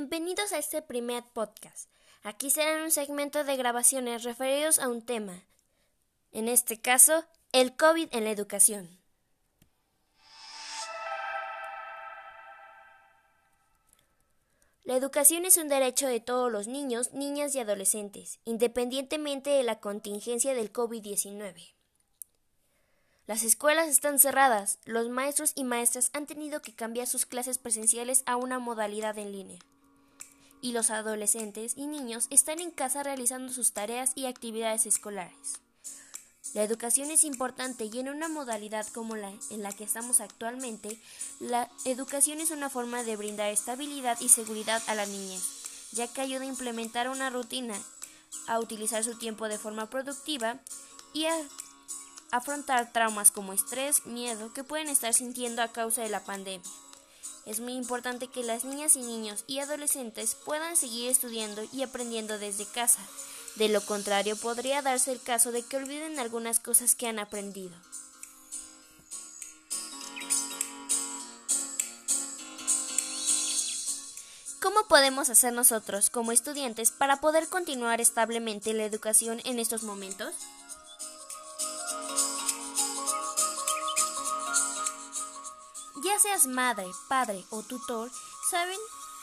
Bienvenidos a este primer podcast. Aquí serán un segmento de grabaciones referidos a un tema, en este caso, el COVID en la educación. La educación es un derecho de todos los niños, niñas y adolescentes, independientemente de la contingencia del COVID-19. Las escuelas están cerradas, los maestros y maestras han tenido que cambiar sus clases presenciales a una modalidad en línea. Y los adolescentes y niños están en casa realizando sus tareas y actividades escolares. La educación es importante y en una modalidad como la en la que estamos actualmente, la educación es una forma de brindar estabilidad y seguridad a la niñez, ya que ayuda a implementar una rutina, a utilizar su tiempo de forma productiva y a afrontar traumas como estrés, miedo que pueden estar sintiendo a causa de la pandemia. Es muy importante que las niñas y niños y adolescentes puedan seguir estudiando y aprendiendo desde casa. De lo contrario, podría darse el caso de que olviden algunas cosas que han aprendido. ¿Cómo podemos hacer nosotros, como estudiantes, para poder continuar establemente la educación en estos momentos? Ya seas madre, padre o tutor, saben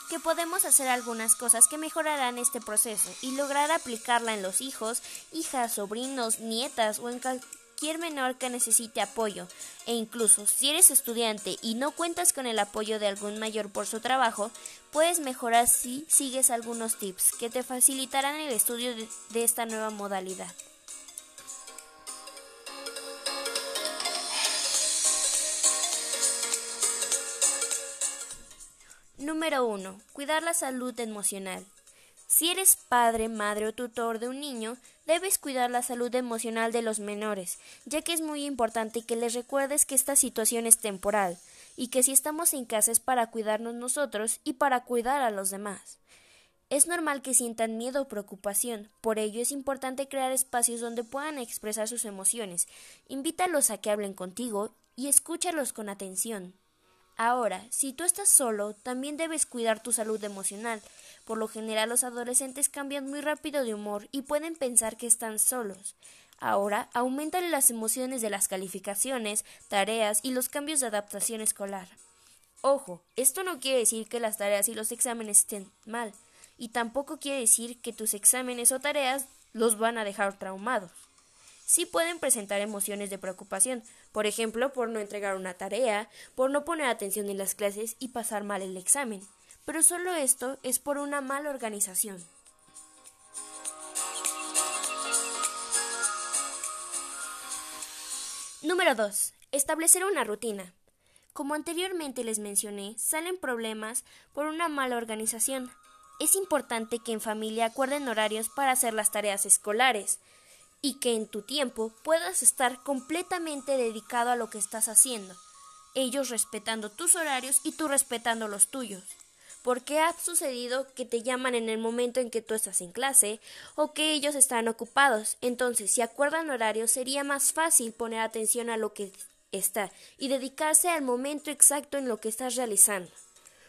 que podemos hacer algunas cosas que mejorarán este proceso y lograr aplicarla en los hijos, hijas, sobrinos, nietas o en cualquier menor que necesite apoyo. E incluso si eres estudiante y no cuentas con el apoyo de algún mayor por su trabajo, puedes mejorar si sigues algunos tips que te facilitarán el estudio de, esta nueva modalidad. Número 1. Cuidar la salud emocional. Si eres padre, madre o tutor de un niño, debes cuidar la salud emocional de los menores, ya que es muy importante que les recuerdes que esta situación es temporal y que si estamos en casa es para cuidarnos nosotros y para cuidar a los demás. Es normal que sientan miedo o preocupación, por ello es importante crear espacios donde puedan expresar sus emociones. Invítalos a que hablen contigo y escúchalos con atención. Ahora, si tú estás solo, también debes cuidar tu salud emocional. Por lo general los adolescentes cambian muy rápido de humor y pueden pensar que están solos. Ahora, aumentan las emociones de las calificaciones, tareas y los cambios de adaptación escolar. Ojo, esto no quiere decir que las tareas y los exámenes estén mal, y tampoco quiere decir que tus exámenes o tareas los van a dejar traumados sí pueden presentar emociones de preocupación, por ejemplo, por no entregar una tarea, por no poner atención en las clases y pasar mal el examen. Pero solo esto es por una mala organización. Número 2. Establecer una rutina. Como anteriormente les mencioné, salen problemas por una mala organización. Es importante que en familia acuerden horarios para hacer las tareas escolares, y que en tu tiempo puedas estar completamente dedicado a lo que estás haciendo, ellos respetando tus horarios y tú respetando los tuyos. Porque ha sucedido que te llaman en el momento en que tú estás en clase o que ellos están ocupados. Entonces, si acuerdan horarios, sería más fácil poner atención a lo que está y dedicarse al momento exacto en lo que estás realizando.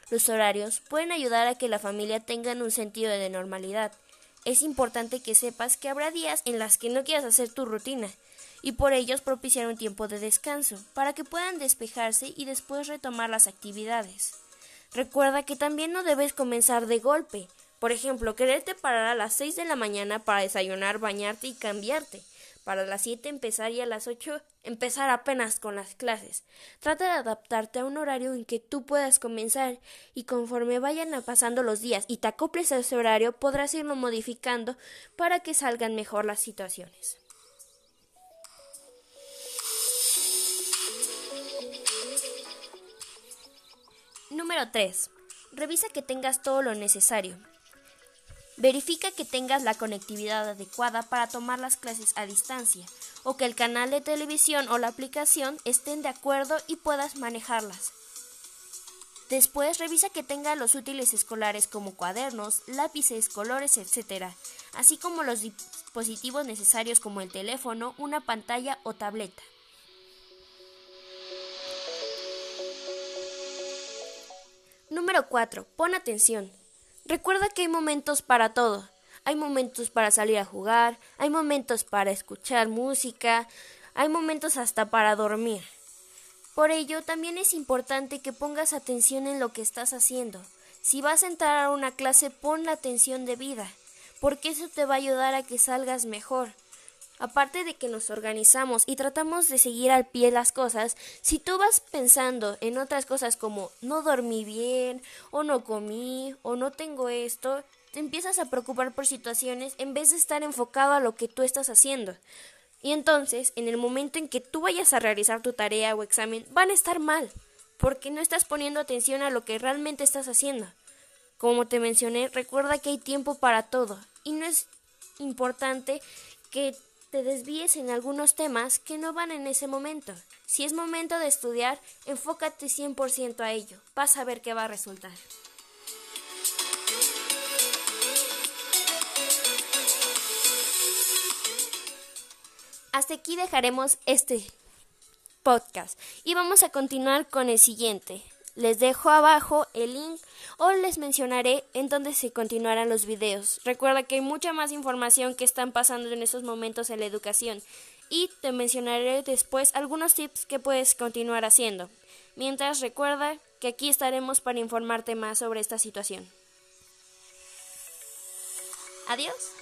Los horarios pueden ayudar a que la familia tenga un sentido de normalidad es importante que sepas que habrá días en las que no quieras hacer tu rutina y por ellos propiciar un tiempo de descanso para que puedan despejarse y después retomar las actividades. Recuerda que también no debes comenzar de golpe. Por ejemplo, quererte parar a las 6 de la mañana para desayunar, bañarte y cambiarte para las 7 empezar y a las 8 empezar apenas con las clases. Trata de adaptarte a un horario en que tú puedas comenzar y conforme vayan pasando los días y te acoples a ese horario podrás irlo modificando para que salgan mejor las situaciones. Número 3. Revisa que tengas todo lo necesario. Verifica que tengas la conectividad adecuada para tomar las clases a distancia o que el canal de televisión o la aplicación estén de acuerdo y puedas manejarlas. Después revisa que tenga los útiles escolares como cuadernos, lápices, colores, etc., así como los dispositivos necesarios como el teléfono, una pantalla o tableta. Número 4. Pon atención. Recuerda que hay momentos para todo. Hay momentos para salir a jugar, hay momentos para escuchar música, hay momentos hasta para dormir. Por ello, también es importante que pongas atención en lo que estás haciendo. Si vas a entrar a una clase, pon la atención debida, porque eso te va a ayudar a que salgas mejor. Aparte de que nos organizamos y tratamos de seguir al pie las cosas, si tú vas pensando en otras cosas como no dormí bien, o no comí, o no tengo esto, te empiezas a preocupar por situaciones en vez de estar enfocado a lo que tú estás haciendo. Y entonces, en el momento en que tú vayas a realizar tu tarea o examen, van a estar mal, porque no estás poniendo atención a lo que realmente estás haciendo. Como te mencioné, recuerda que hay tiempo para todo, y no es importante que te desvíes en algunos temas que no van en ese momento. Si es momento de estudiar, enfócate 100% a ello. Vas a ver qué va a resultar. Hasta aquí dejaremos este podcast y vamos a continuar con el siguiente. Les dejo abajo el link o les mencionaré en donde se continuarán los videos. Recuerda que hay mucha más información que están pasando en estos momentos en la educación y te mencionaré después algunos tips que puedes continuar haciendo. Mientras recuerda que aquí estaremos para informarte más sobre esta situación. Adiós.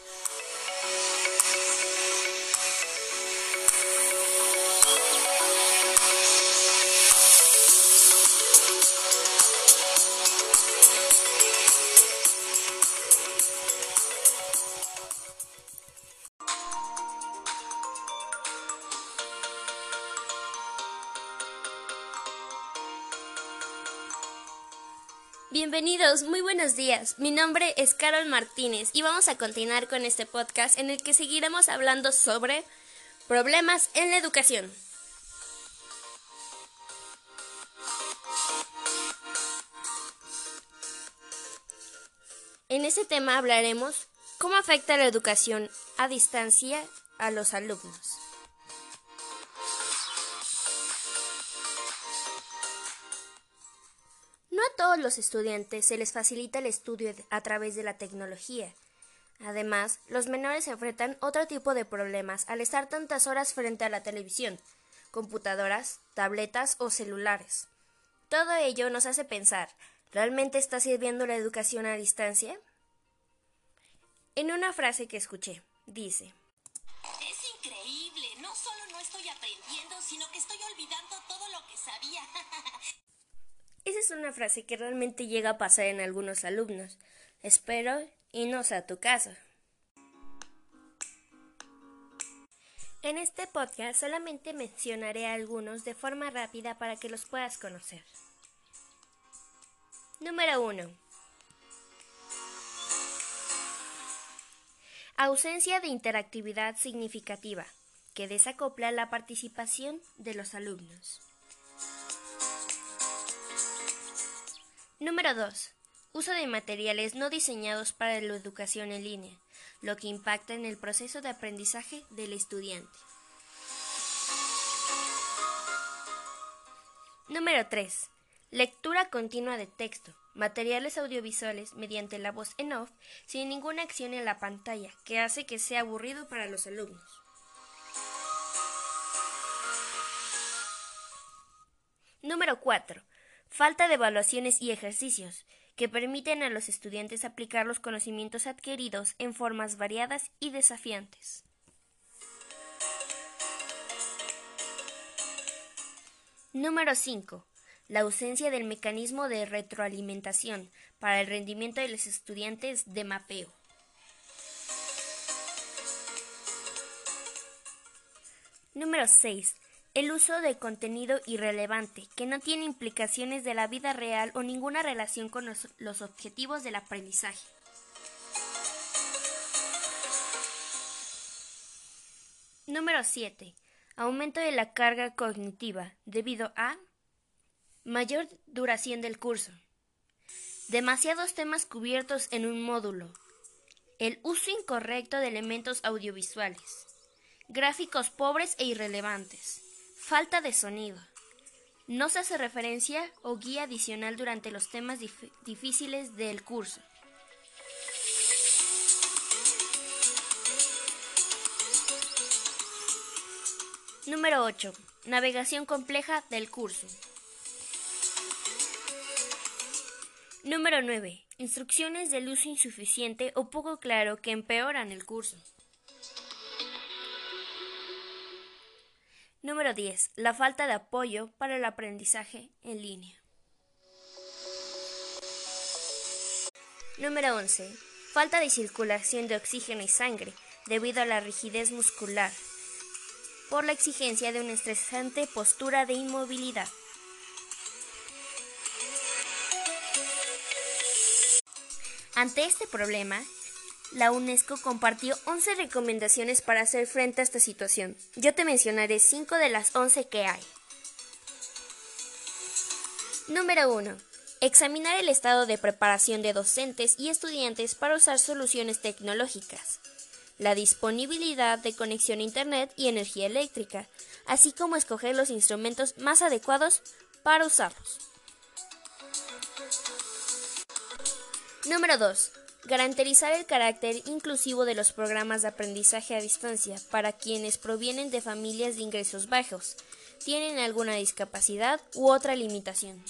Bienvenidos, muy buenos días. Mi nombre es Carol Martínez y vamos a continuar con este podcast en el que seguiremos hablando sobre problemas en la educación. En este tema hablaremos cómo afecta la educación a distancia a los alumnos. Todos los estudiantes se les facilita el estudio a través de la tecnología. Además, los menores enfrentan otro tipo de problemas al estar tantas horas frente a la televisión, computadoras, tabletas o celulares. Todo ello nos hace pensar, ¿realmente está sirviendo la educación a distancia? En una frase que escuché, dice, Es increíble, no solo no estoy aprendiendo, sino que estoy olvidando todo lo que sabía. Esa es una frase que realmente llega a pasar en algunos alumnos. Espero y no sea tu caso. En este podcast solamente mencionaré algunos de forma rápida para que los puedas conocer. Número 1. Ausencia de interactividad significativa, que desacopla la participación de los alumnos. Número 2. Uso de materiales no diseñados para la educación en línea, lo que impacta en el proceso de aprendizaje del estudiante. Número 3. Lectura continua de texto, materiales audiovisuales mediante la voz en off sin ninguna acción en la pantalla, que hace que sea aburrido para los alumnos. Número 4 falta de evaluaciones y ejercicios, que permiten a los estudiantes aplicar los conocimientos adquiridos en formas variadas y desafiantes. Número 5. La ausencia del mecanismo de retroalimentación para el rendimiento de los estudiantes de mapeo. Número 6 el uso de contenido irrelevante, que no tiene implicaciones de la vida real o ninguna relación con los, objetivos del aprendizaje. Número 7. Aumento de la carga cognitiva debido a mayor duración del curso. Demasiados temas cubiertos en un módulo. El uso incorrecto de elementos audiovisuales. Gráficos pobres e irrelevantes. Falta de sonido. No se hace referencia o guía adicional durante los temas difíciles del curso. Número 8. Navegación compleja del curso. Número 9. Instrucciones de uso insuficiente o poco claro que empeoran el curso. Número 10. La falta de apoyo para el aprendizaje en línea. Número 11. Falta de circulación de oxígeno y sangre debido a la rigidez muscular por la exigencia de una estresante postura de inmovilidad. Ante este problema, la UNESCO compartió 11 recomendaciones para hacer frente a esta situación. Yo te mencionaré 5 de las 11 que hay. Número 1. Examinar el estado de preparación de docentes y estudiantes para usar soluciones tecnológicas la disponibilidad de conexión a Internet y energía eléctrica, así como escoger los instrumentos más adecuados para usarlos. Número 2. Garantizar el carácter inclusivo de los programas de aprendizaje a distancia para quienes provienen de familias de ingresos bajos, tienen alguna discapacidad u otra limitación.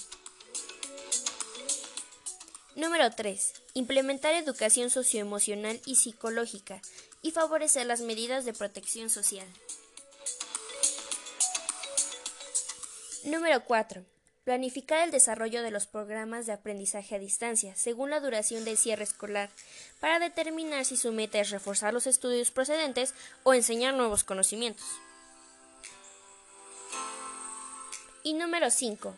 Número 3. Implementar educación socioemocional y psicológica y favorecer las medidas de protección social. Número 4. Planificar el desarrollo de los programas de aprendizaje a distancia según la duración del cierre escolar para determinar si su meta es reforzar los estudios procedentes o enseñar nuevos conocimientos. Y número 5.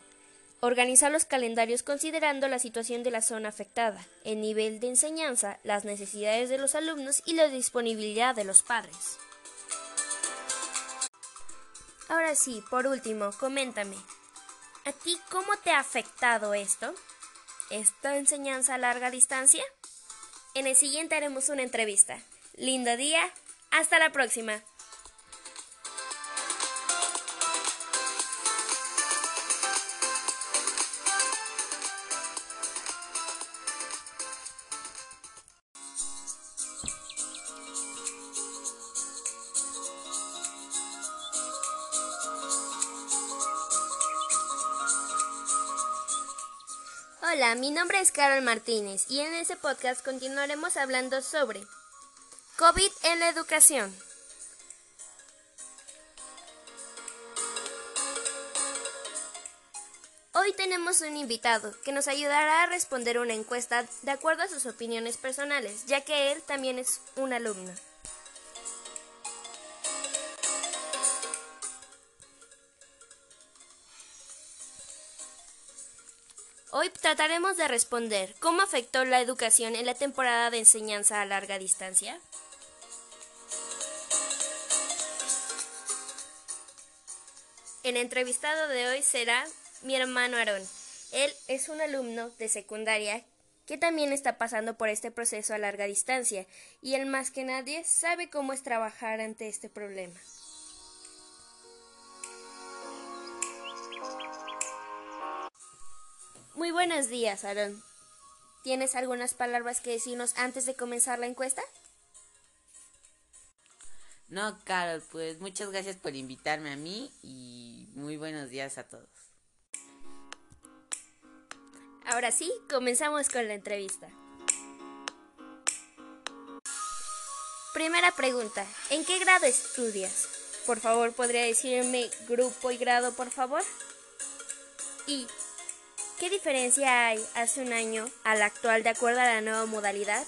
Organizar los calendarios considerando la situación de la zona afectada, el nivel de enseñanza, las necesidades de los alumnos y la disponibilidad de los padres. Ahora sí, por último, coméntame. ¿A ti cómo te ha afectado esto? ¿Esta enseñanza a larga distancia? En el siguiente haremos una entrevista. Lindo día. Hasta la próxima. Mi nombre es Carol Martínez y en este podcast continuaremos hablando sobre COVID en la educación. Hoy tenemos un invitado que nos ayudará a responder una encuesta de acuerdo a sus opiniones personales, ya que él también es un alumno. Hoy trataremos de responder cómo afectó la educación en la temporada de enseñanza a larga distancia. El entrevistado de hoy será mi hermano Aarón. Él es un alumno de secundaria que también está pasando por este proceso a larga distancia y él más que nadie sabe cómo es trabajar ante este problema. Muy buenos días, Aaron. ¿Tienes algunas palabras que decirnos antes de comenzar la encuesta? No, Carol, pues muchas gracias por invitarme a mí y muy buenos días a todos. Ahora sí, comenzamos con la entrevista. Primera pregunta, ¿en qué grado estudias? Por favor, ¿podría decirme grupo y grado, por favor? Y ¿Qué diferencia hay hace un año al actual de acuerdo a la nueva modalidad?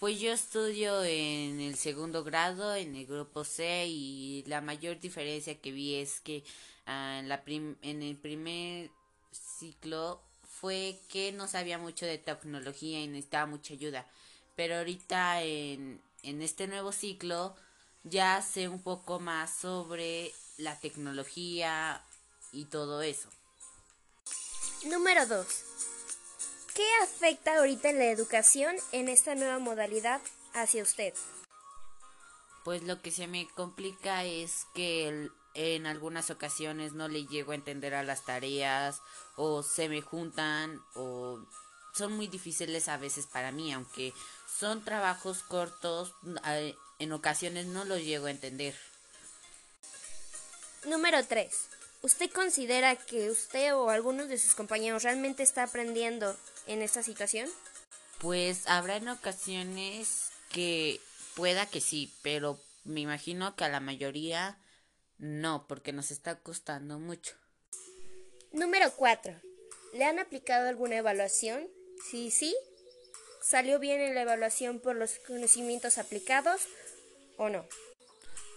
Pues yo estudio en el segundo grado, en el grupo C, y la mayor diferencia que vi es que ah, en, la en el primer ciclo fue que no sabía mucho de tecnología y necesitaba mucha ayuda. Pero ahorita en, en este nuevo ciclo ya sé un poco más sobre la tecnología y todo eso. Número 2. ¿Qué afecta ahorita en la educación en esta nueva modalidad hacia usted? Pues lo que se me complica es que en algunas ocasiones no le llego a entender a las tareas o se me juntan o son muy difíciles a veces para mí, aunque son trabajos cortos, en ocasiones no los llego a entender. Número 3. ¿Usted considera que usted o algunos de sus compañeros realmente está aprendiendo en esta situación? Pues habrá en ocasiones que pueda que sí, pero me imagino que a la mayoría no, porque nos está costando mucho. Número 4. ¿Le han aplicado alguna evaluación? Sí, sí. ¿Salió bien en la evaluación por los conocimientos aplicados o no?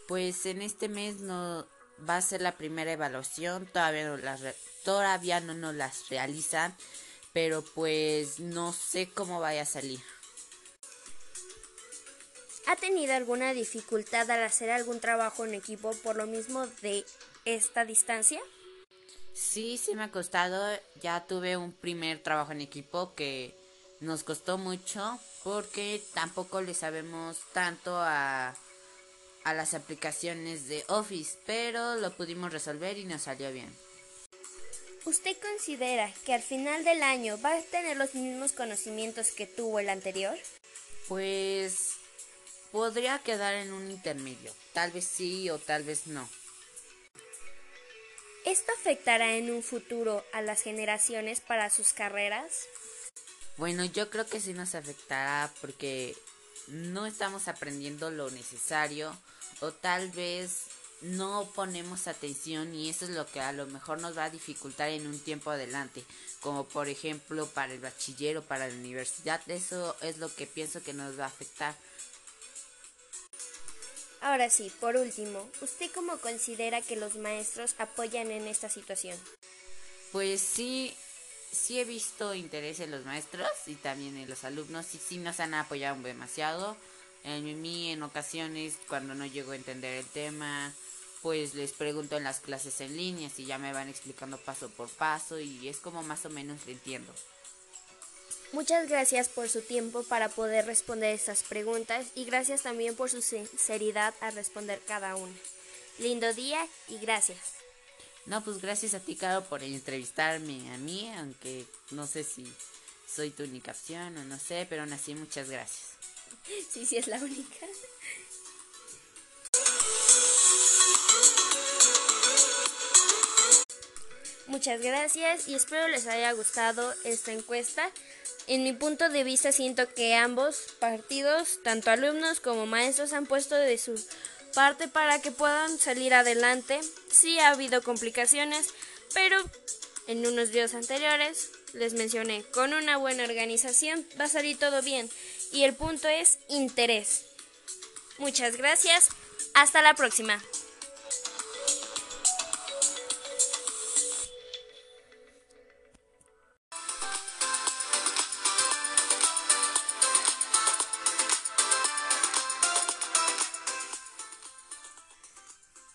Pues en este mes no va a ser la primera evaluación, todavía no las todavía no nos las realizan, pero pues no sé cómo vaya a salir. ¿Ha tenido alguna dificultad al hacer algún trabajo en equipo por lo mismo de esta distancia? Sí, sí me ha costado. Ya tuve un primer trabajo en equipo que nos costó mucho porque tampoco le sabemos tanto a, a las aplicaciones de Office, pero lo pudimos resolver y nos salió bien. ¿Usted considera que al final del año va a tener los mismos conocimientos que tuvo el anterior? Pues podría quedar en un intermedio. Tal vez sí o tal vez no. ¿Esto afectará en un futuro a las generaciones para sus carreras? Bueno, yo creo que sí nos afectará porque no estamos aprendiendo lo necesario o tal vez no ponemos atención y eso es lo que a lo mejor nos va a dificultar en un tiempo adelante, como por ejemplo para el bachiller o para la universidad, eso es lo que pienso que nos va a afectar. Ahora sí, por último, ¿usted cómo considera que los maestros apoyan en esta situación? Pues sí, sí he visto interés en los maestros y también en los alumnos y sí nos han apoyado demasiado. En mí en ocasiones cuando no llego a entender el tema, pues les pregunto en las clases en línea y ya me van explicando paso por paso y es como más o menos lo entiendo. Muchas gracias por su tiempo para poder responder estas preguntas y gracias también por su sinceridad al responder cada una. Lindo día y gracias. No, pues gracias a ti, Caro, por entrevistarme a mí, aunque no sé si soy tu única opción o no sé, pero aún así muchas gracias. Sí, sí es la única. Muchas gracias y espero les haya gustado esta encuesta. En mi punto de vista siento que ambos partidos, tanto alumnos como maestros, han puesto de su parte para que puedan salir adelante. Sí ha habido complicaciones, pero en unos días anteriores les mencioné, con una buena organización va a salir todo bien y el punto es interés. Muchas gracias, hasta la próxima.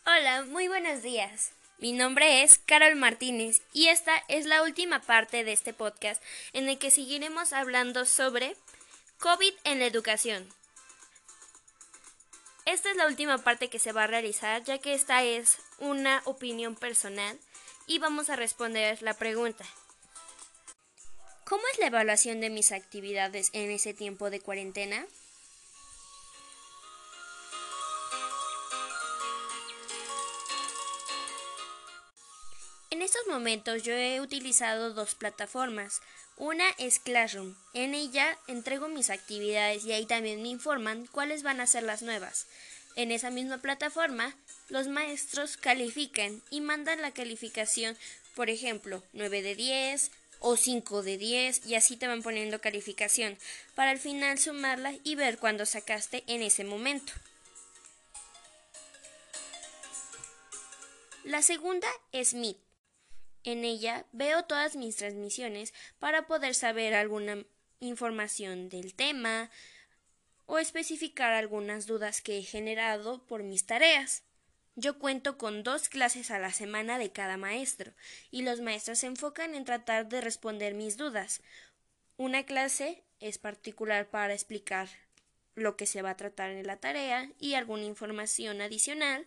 Hola, muy buenos días. Mi nombre es Carol Martínez y esta es la última parte de este podcast en el que seguiremos hablando sobre COVID en la educación. Esta es la última parte que se va a realizar ya que esta es una opinión personal y vamos a responder la pregunta. ¿Cómo es la evaluación de mis actividades en ese tiempo de cuarentena? En estos momentos yo he utilizado dos plataformas. Una es Classroom. En ella entrego mis actividades y ahí también me informan cuáles van a ser las nuevas. En esa misma plataforma, los maestros califican y mandan la calificación, por ejemplo, 9 de 10 o 5 de 10 y así te van poniendo calificación para al final sumarla y ver cuándo sacaste en ese momento. La segunda es Meet. En ella veo todas mis transmisiones para poder saber alguna información del tema o especificar algunas dudas que he generado por mis tareas. Yo cuento con dos clases a la semana de cada maestro y los maestros se enfocan en tratar de responder mis dudas. Una clase es particular para explicar lo que se va a tratar en la tarea y alguna información adicional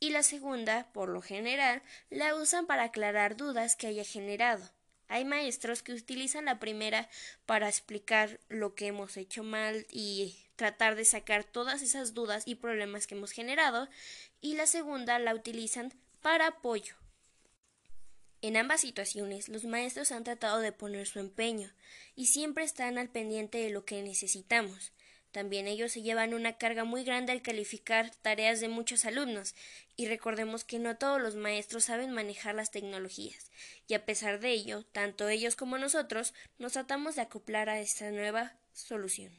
y la segunda, por lo general, la usan para aclarar dudas que haya generado. Hay maestros que utilizan la primera para explicar lo que hemos hecho mal y tratar de sacar todas esas dudas y problemas que hemos generado y la segunda la utilizan para apoyo. En ambas situaciones, los maestros han tratado de poner su empeño y siempre están al pendiente de lo que necesitamos. También ellos se llevan una carga muy grande al calificar tareas de muchos alumnos, y recordemos que no todos los maestros saben manejar las tecnologías, y a pesar de ello, tanto ellos como nosotros nos tratamos de acoplar a esta nueva solución.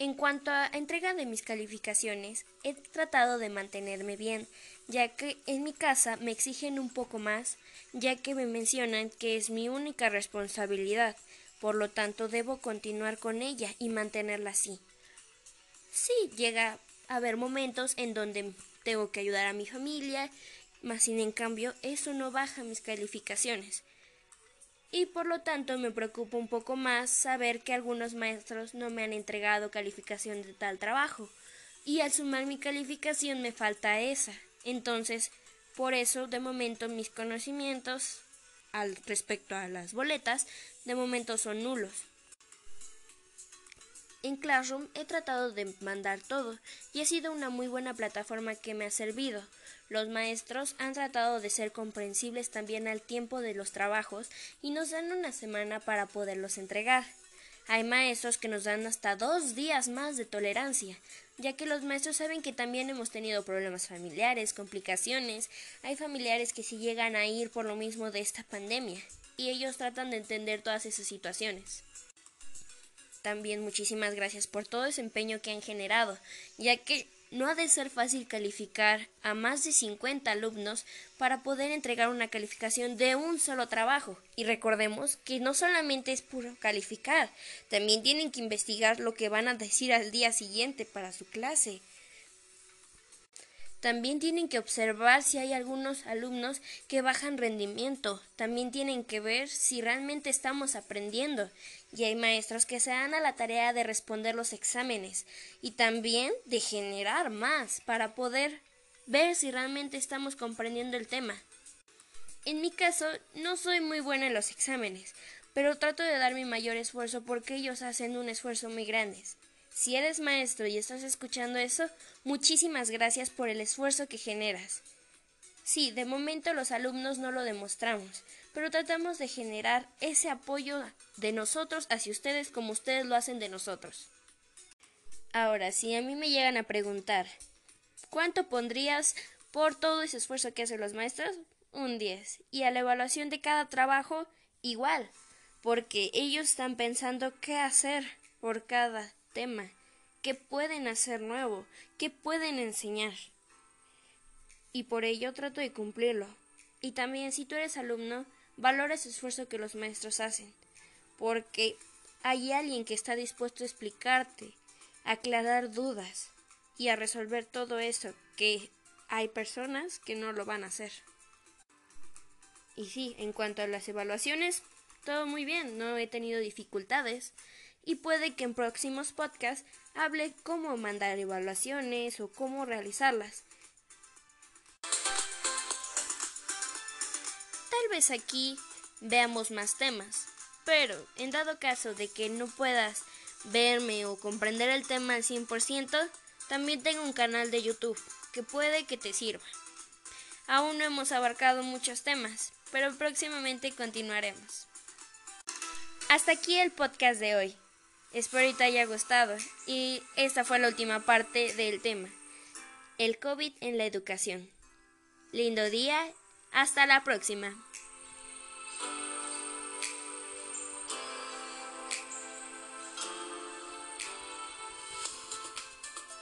En cuanto a entrega de mis calificaciones, he tratado de mantenerme bien, ya que en mi casa me exigen un poco más, ya que me mencionan que es mi única responsabilidad, por lo tanto debo continuar con ella y mantenerla así. Sí, llega a haber momentos en donde tengo que ayudar a mi familia, mas sin en cambio eso no baja mis calificaciones y por lo tanto me preocupa un poco más saber que algunos maestros no me han entregado calificación de tal trabajo y al sumar mi calificación me falta esa. Entonces, por eso de momento mis conocimientos al respecto a las boletas de momento son nulos. En Classroom he tratado de mandar todo y ha sido una muy buena plataforma que me ha servido. Los maestros han tratado de ser comprensibles también al tiempo de los trabajos y nos dan una semana para poderlos entregar. Hay maestros que nos dan hasta dos días más de tolerancia, ya que los maestros saben que también hemos tenido problemas familiares, complicaciones, hay familiares que se llegan a ir por lo mismo de esta pandemia, y ellos tratan de entender todas esas situaciones. También muchísimas gracias por todo ese empeño que han generado, ya que no ha de ser fácil calificar a más de 50 alumnos para poder entregar una calificación de un solo trabajo. Y recordemos que no solamente es puro calificar, también tienen que investigar lo que van a decir al día siguiente para su clase. También tienen que observar si hay algunos alumnos que bajan rendimiento. También tienen que ver si realmente estamos aprendiendo. Y hay maestros que se dan a la tarea de responder los exámenes y también de generar más para poder ver si realmente estamos comprendiendo el tema. En mi caso, no soy muy buena en los exámenes, pero trato de dar mi mayor esfuerzo porque ellos hacen un esfuerzo muy grande. Si eres maestro y estás escuchando eso, muchísimas gracias por el esfuerzo que generas. Sí, de momento los alumnos no lo demostramos, pero tratamos de generar ese apoyo de nosotros hacia ustedes como ustedes lo hacen de nosotros. Ahora, si a mí me llegan a preguntar, ¿cuánto pondrías por todo ese esfuerzo que hacen los maestros? Un 10. Y a la evaluación de cada trabajo, igual, porque ellos están pensando qué hacer por cada tema, qué pueden hacer nuevo, qué pueden enseñar. Y por ello trato de cumplirlo. Y también si tú eres alumno, valora ese esfuerzo que los maestros hacen, porque hay alguien que está dispuesto a explicarte, a aclarar dudas y a resolver todo eso que hay personas que no lo van a hacer. Y sí, en cuanto a las evaluaciones, todo muy bien, no he tenido dificultades y puede que en próximos podcasts hable cómo mandar evaluaciones o cómo realizarlas. Tal vez aquí veamos más temas, pero en dado caso de que no puedas verme o comprender el tema al 100%, también tengo un canal de YouTube que puede que te sirva. Aún no hemos abarcado muchos temas, pero próximamente continuaremos. Hasta aquí el podcast de hoy. Espero te haya gustado y esta fue la última parte del tema, el COVID en la educación. Lindo día, hasta la próxima.